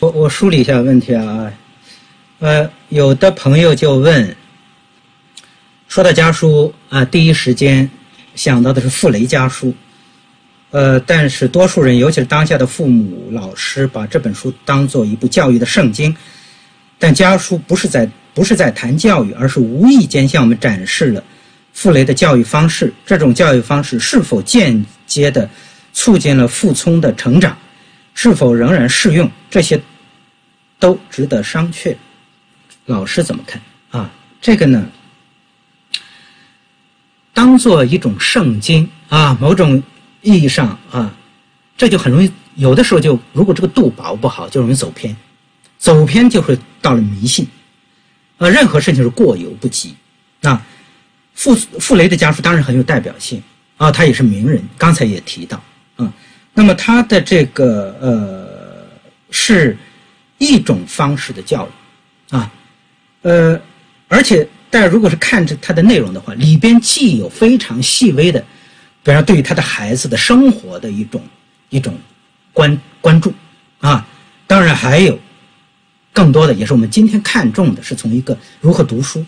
我我梳理一下问题啊，呃，有的朋友就问，说到家书啊，第一时间想到的是傅雷家书，呃，但是多数人，尤其是当下的父母、老师，把这本书当做一部教育的圣经，但家书不是在不是在谈教育，而是无意间向我们展示了傅雷的教育方式，这种教育方式是否间接的促进了傅聪的成长？是否仍然适用？这些都值得商榷。老师怎么看啊？这个呢，当做一种圣经啊，某种意义上啊，这就很容易。有的时候就如果这个度把握不好，就容易走偏，走偏就会到了迷信。啊，任何事情是过犹不及。那傅傅雷的家书当然很有代表性啊，他也是名人。刚才也提到啊。那么他的这个呃是一种方式的教育啊，呃，而且大家如果是看着它的内容的话，里边既有非常细微的，比方对于他的孩子的生活的一种一种关关注啊，当然还有更多的，也是我们今天看重的，是从一个如何读书，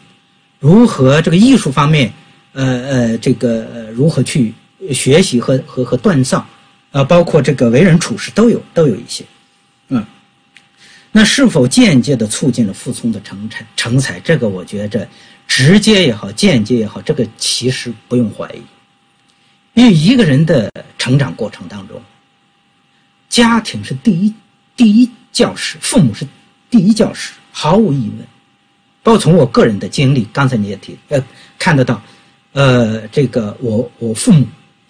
如何这个艺术方面，呃呃，这个如何去学习和和和锻造。啊，包括这个为人处事都有都有一些，嗯，那是否间接的促进了傅聪的成才成才？这个我觉着直接也好，间接也好，这个其实不用怀疑，因为一个人的成长过程当中，家庭是第一第一教师，父母是第一教师，毫无疑问。包括从我个人的经历，刚才你也提，呃，看得到，呃，这个我我父母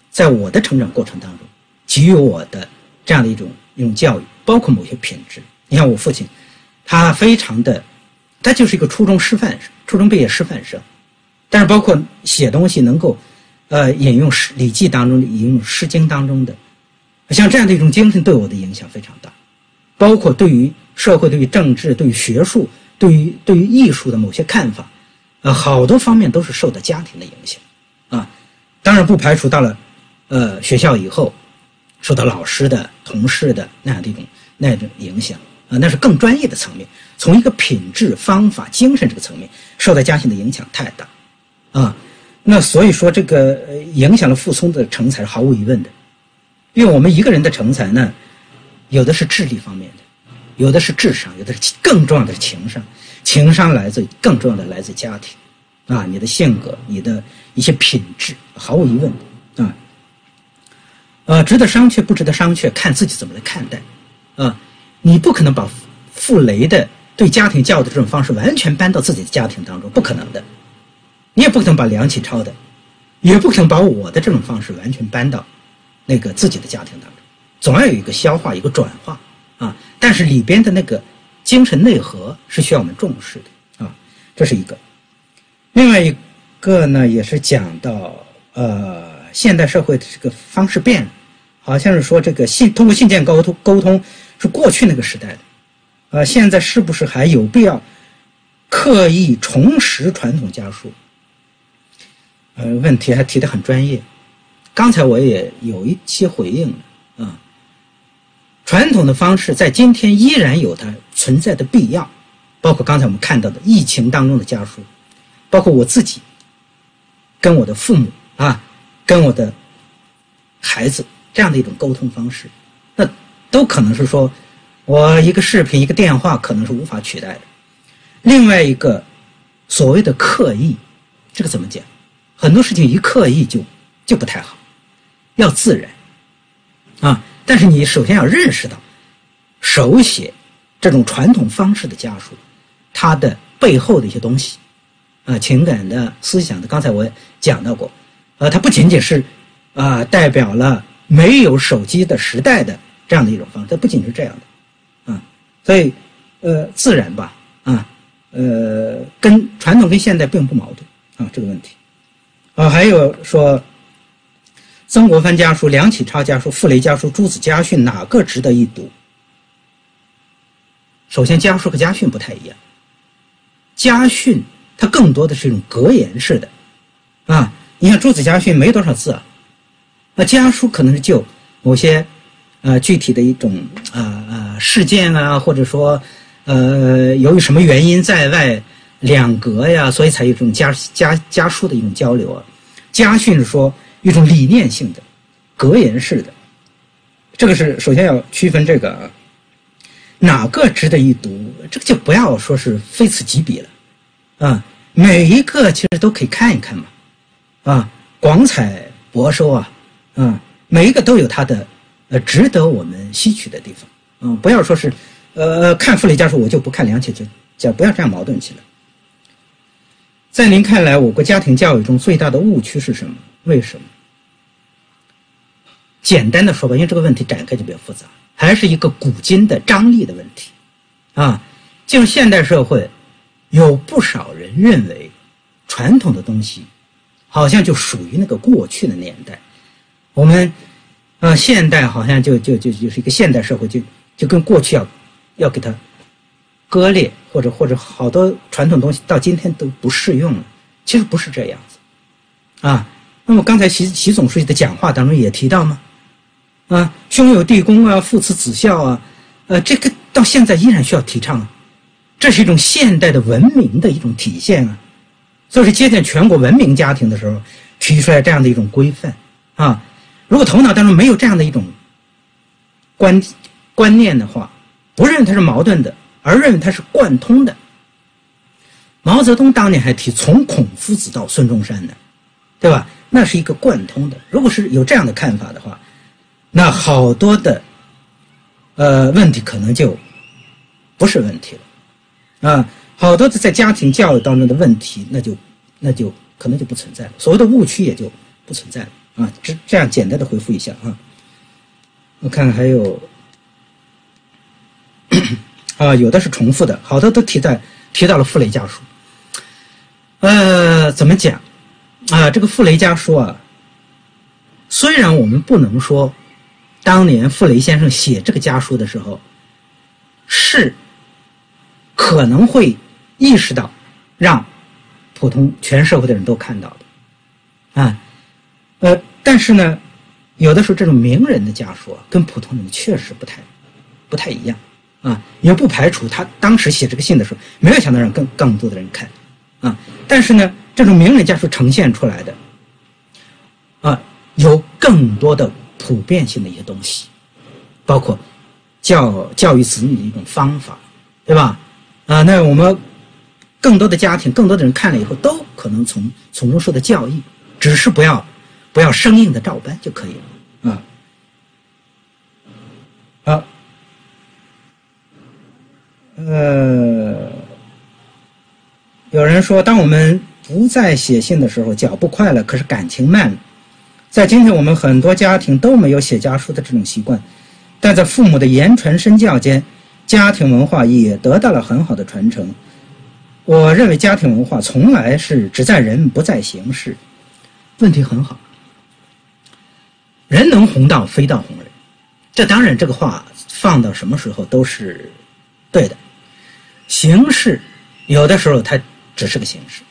在我的成长过程当中。给予我的这样的一种一种教育，包括某些品质。你看我父亲，他非常的，他就是一个初中师范生，初中毕业师范生，但是包括写东西能够，呃，引用《诗礼记》当中，引用《诗经》当中的，像这样的一种精神对我的影响非常大，包括对于社会、对于政治、对于学术、对于对于艺术的某些看法，呃，好多方面都是受到家庭的影响，啊，当然不排除到了，呃，学校以后。受到老师的、同事的那样的一种那种影响啊，那是更专业的层面。从一个品质、方法、精神这个层面，受到家庭的影响太大，啊，那所以说这个影响了傅聪的成才是毫无疑问的。因为我们一个人的成才呢，有的是智力方面的，有的是智商，有的是更重要的是情商。情商来自更重要的来自家庭，啊，你的性格、你的一些品质，毫无疑问啊。呃，值得商榷，不值得商榷，看自己怎么来看待，啊，你不可能把傅雷的对家庭教育的这种方式完全搬到自己的家庭当中，不可能的，你也不可能把梁启超的，也不可能把我的这种方式完全搬到那个自己的家庭当中，总要有一个消化，一个转化，啊，但是里边的那个精神内核是需要我们重视的，啊，这是一个，另外一个呢，也是讲到呃，现代社会的这个方式变了。好像是说这个信通过信件沟通沟通是过去那个时代的，呃，现在是不是还有必要刻意重拾传统家书？呃，问题还提的很专业。刚才我也有一些回应了啊。传统的方式在今天依然有它存在的必要，包括刚才我们看到的疫情当中的家书，包括我自己跟我的父母啊，跟我的孩子。这样的一种沟通方式，那都可能是说，我一个视频、一个电话可能是无法取代的。另外一个所谓的刻意，这个怎么讲？很多事情一刻意就就不太好，要自然啊。但是你首先要认识到，手写这种传统方式的家书，它的背后的一些东西啊，情感的、思想的。刚才我讲到过，呃，它不仅仅是啊，代表了。没有手机的时代的这样的一种方式，它不仅是这样的，啊，所以，呃，自然吧，啊，呃，跟传统跟现代并不矛盾啊，这个问题，啊，还有说，曾国藩家书、梁启超家书、傅雷家书、朱子家训哪个值得一读？首先，家书和家训不太一样，家训它更多的是一种格言式的，啊，你看朱子家训没多少字啊。那家书可能是就某些，呃，具体的一种啊啊事件啊，或者说呃由于什么原因在外两隔呀，所以才有这种家家家书的一种交流啊。家训是说一种理念性的、格言式的，这个是首先要区分这个啊，哪个值得一读，这个就不要说是非此即彼了，啊，每一个其实都可以看一看嘛，啊，广采博收啊，啊，每一个都有它的呃值得我们吸取的地方，嗯，不要说是呃看傅雷家书我就不看梁启超，就不要这样矛盾起来。在您看来，我国家庭教育中最大的误区是什么？为什么？简单的说吧，因为这个问题展开就比较复杂，还是一个古今的张力的问题，啊，进入现代社会，有不少人认为，传统的东西，好像就属于那个过去的年代，我们，呃，现代好像就就就就是一个现代社会，就就跟过去要，要给它。割裂，或者或者好多传统东西到今天都不适用了，其实不是这样子，啊，那么刚才习习总书记的讲话当中也提到吗？啊，兄友弟恭啊，父慈子孝啊，呃，这个到现在依然需要提倡啊，这是一种现代的文明的一种体现啊，所以说接见全国文明家庭的时候提出来这样的一种规范啊，如果头脑当中没有这样的一种观观念的话，不认为它是矛盾的。而认为它是贯通的。毛泽东当年还提从孔夫子到孙中山呢，对吧？那是一个贯通的。如果是有这样的看法的话，那好多的呃问题可能就不是问题了啊，好多的在家庭教育当中的问题，那就那就可能就不存在了，所谓的误区也就不存在了啊。这这样简单的回复一下啊，我看还有。啊，有的是重复的，好多都提在提到了傅雷家书。呃，怎么讲？啊，这个傅雷家书啊，虽然我们不能说，当年傅雷先生写这个家书的时候，是可能会意识到让普通全社会的人都看到的，啊，呃，但是呢，有的时候这种名人的家书跟普通人确实不太不太一样。啊，也不排除他当时写这个信的时候，没有想到让更更多的人看，啊，但是呢，这种名人家书呈现出来的，啊，有更多的普遍性的一些东西，包括教教育子女的一种方法，对吧？啊，那我们更多的家庭，更多的人看了以后，都可能从从中受到教益，只是不要不要生硬的照搬就可以了，啊，好。呃，有人说，当我们不再写信的时候，脚步快了，可是感情慢了。在今天，我们很多家庭都没有写家书的这种习惯，但在父母的言传身教间，家庭文化也得到了很好的传承。我认为，家庭文化从来是只在人不在形式。问题很好，人能红到非到红人，这当然这个话放到什么时候都是对的。形式有的时候它只是个形式，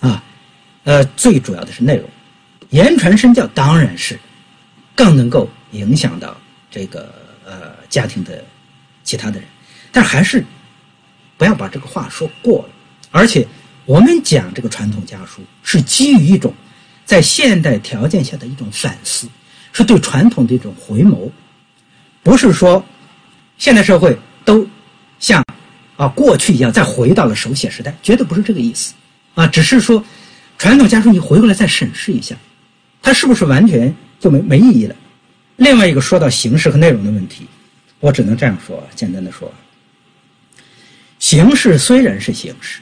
啊，呃，最主要的是内容。言传身教当然是更能够影响到这个呃家庭的其他的人，但还是不要把这个话说过了。而且我们讲这个传统家书是基于一种在现代条件下的一种反思，是对传统的一种回眸，不是说现代社会都像。啊，过去一样，再回到了手写时代，绝对不是这个意思，啊，只是说，传统家书你回过来再审视一下，它是不是完全就没没意义了？另外一个说到形式和内容的问题，我只能这样说，简单的说，形式虽然是形式，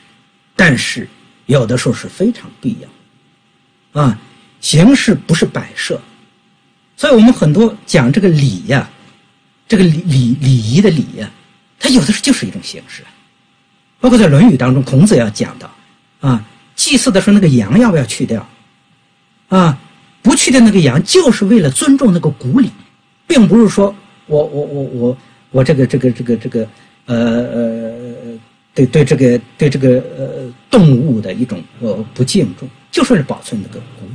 但是有的时候是非常必要，啊，形式不是摆设，所以我们很多讲这个礼呀，这个礼礼礼仪的礼呀。它有的时候就是一种形式，包括在《论语》当中，孔子要讲到，啊，祭祀的时候那个羊要不要去掉？啊，不去掉那个羊，就是为了尊重那个古礼，并不是说我我我我我这个这个这个这个呃呃对对这个对这个呃动物的一种呃不敬重，就是为了保存那个古礼。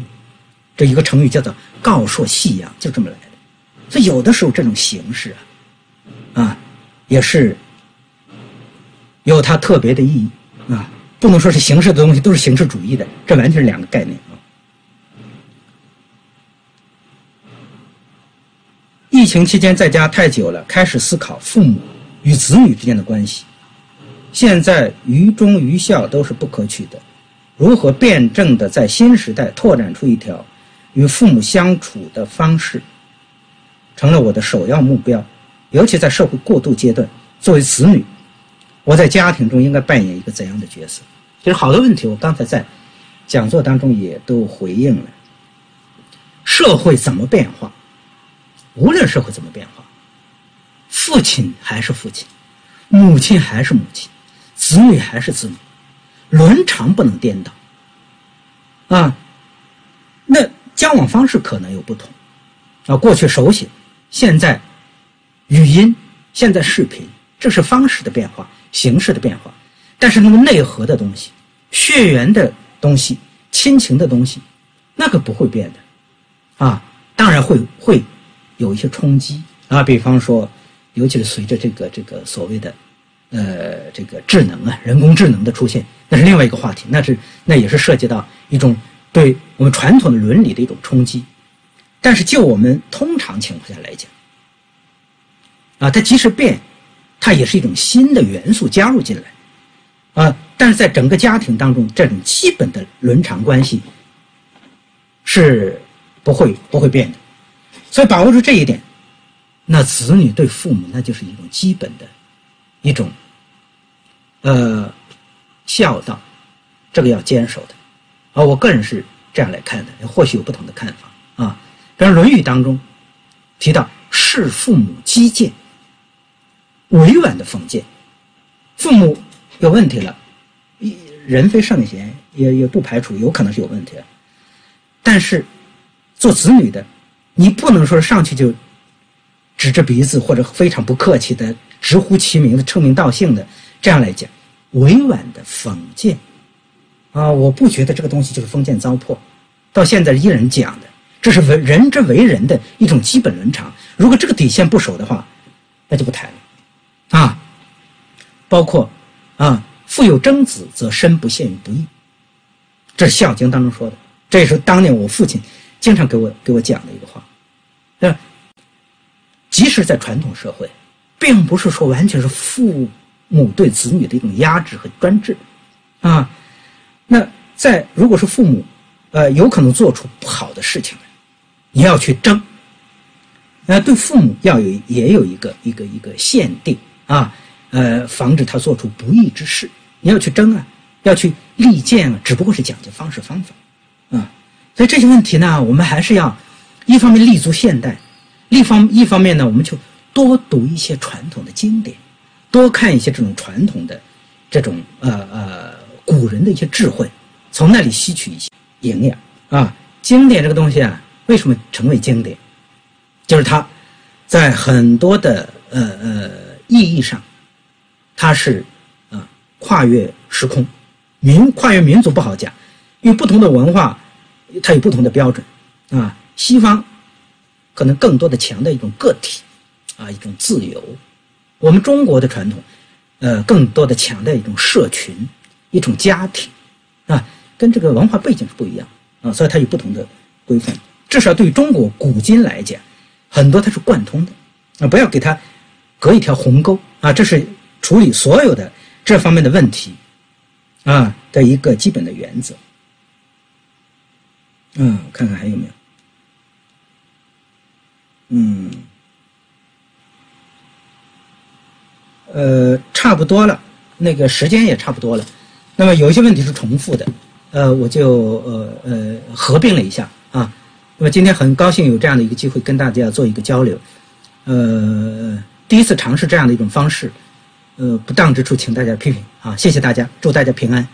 这一个成语叫做“告朔戏养”，就这么来的。所以有的时候这种形式啊，啊。也是有它特别的意义啊，不能说是形式的东西都是形式主义的，这完全是两个概念啊。疫情期间在家太久了，开始思考父母与子女之间的关系。现在于忠于孝都是不可取的，如何辩证的在新时代拓展出一条与父母相处的方式，成了我的首要目标。尤其在社会过渡阶段，作为子女，我在家庭中应该扮演一个怎样的角色？其实好多问题，我刚才在讲座当中也都回应了。社会怎么变化？无论社会怎么变化，父亲还是父亲，母亲还是母亲，子女还是子女，伦常不能颠倒。啊，那交往方式可能有不同。啊，过去手写，现在语音，现在视频，这是方式的变化，形式的变化。但是那么内核的东西，血缘的东西，亲情的东西，那个不会变的。啊，当然会会。有一些冲击啊，比方说，尤其是随着这个这个所谓的，呃，这个智能啊，人工智能的出现，那是另外一个话题，那是那也是涉及到一种对我们传统的伦理的一种冲击。但是就我们通常情况下来讲，啊，它即使变，它也是一种新的元素加入进来，啊，但是在整个家庭当中，这种基本的伦常关系是不会不会变的。所以把握住这一点，那子女对父母那就是一种基本的，一种，呃，孝道，这个要坚守的，啊，我个人是这样来看的，或许有不同的看法啊。比如《论语》当中提到“视父母积谏”，委婉的讽谏，父母有问题了，人非圣贤，也也不排除有可能是有问题，但是做子女的。你不能说上去就指着鼻子或者非常不客气的直呼其名的称名道姓的这样来讲，委婉的讽谏啊，我不觉得这个东西就是封建糟粕，到现在依然讲的，这是为人之为人的一种基本伦常。如果这个底线不守的话，那就不谈了啊。包括啊，父有争子，则身不陷于不义，这是《孝经》当中说的，这也是当年我父亲。经常给我给我讲的一个话，那即使在传统社会，并不是说完全是父母对子女的一种压制和专制，啊，那在如果是父母，呃，有可能做出不好的事情来，你要去争，呃，对父母要有也有一个一个一个限定啊，呃，防止他做出不义之事，你要去争啊，要去力荐啊，只不过是讲究方式方法，啊。所以这些问题呢，我们还是要一方面立足现代，一方一方面呢，我们就多读一些传统的经典，多看一些这种传统的这种呃呃古人的一些智慧，从那里吸取一些营养啊。经典这个东西啊，为什么成为经典？就是它在很多的呃呃意义上，它是啊跨越时空，民跨越民族不好讲，因为不同的文化。它有不同的标准，啊，西方可能更多的强调一种个体，啊，一种自由；我们中国的传统，呃，更多的强调一种社群，一种家庭，啊，跟这个文化背景是不一样，啊，所以它有不同的规范。至少对中国古今来讲，很多它是贯通的，啊，不要给它隔一条鸿沟，啊，这是处理所有的这方面的问题，啊的一个基本的原则。嗯，看看还有没有。嗯，呃，差不多了，那个时间也差不多了。那么有一些问题是重复的，呃，我就呃呃合并了一下啊。那么今天很高兴有这样的一个机会跟大家做一个交流，呃，第一次尝试这样的一种方式，呃，不当之处请大家批评啊，谢谢大家，祝大家平安。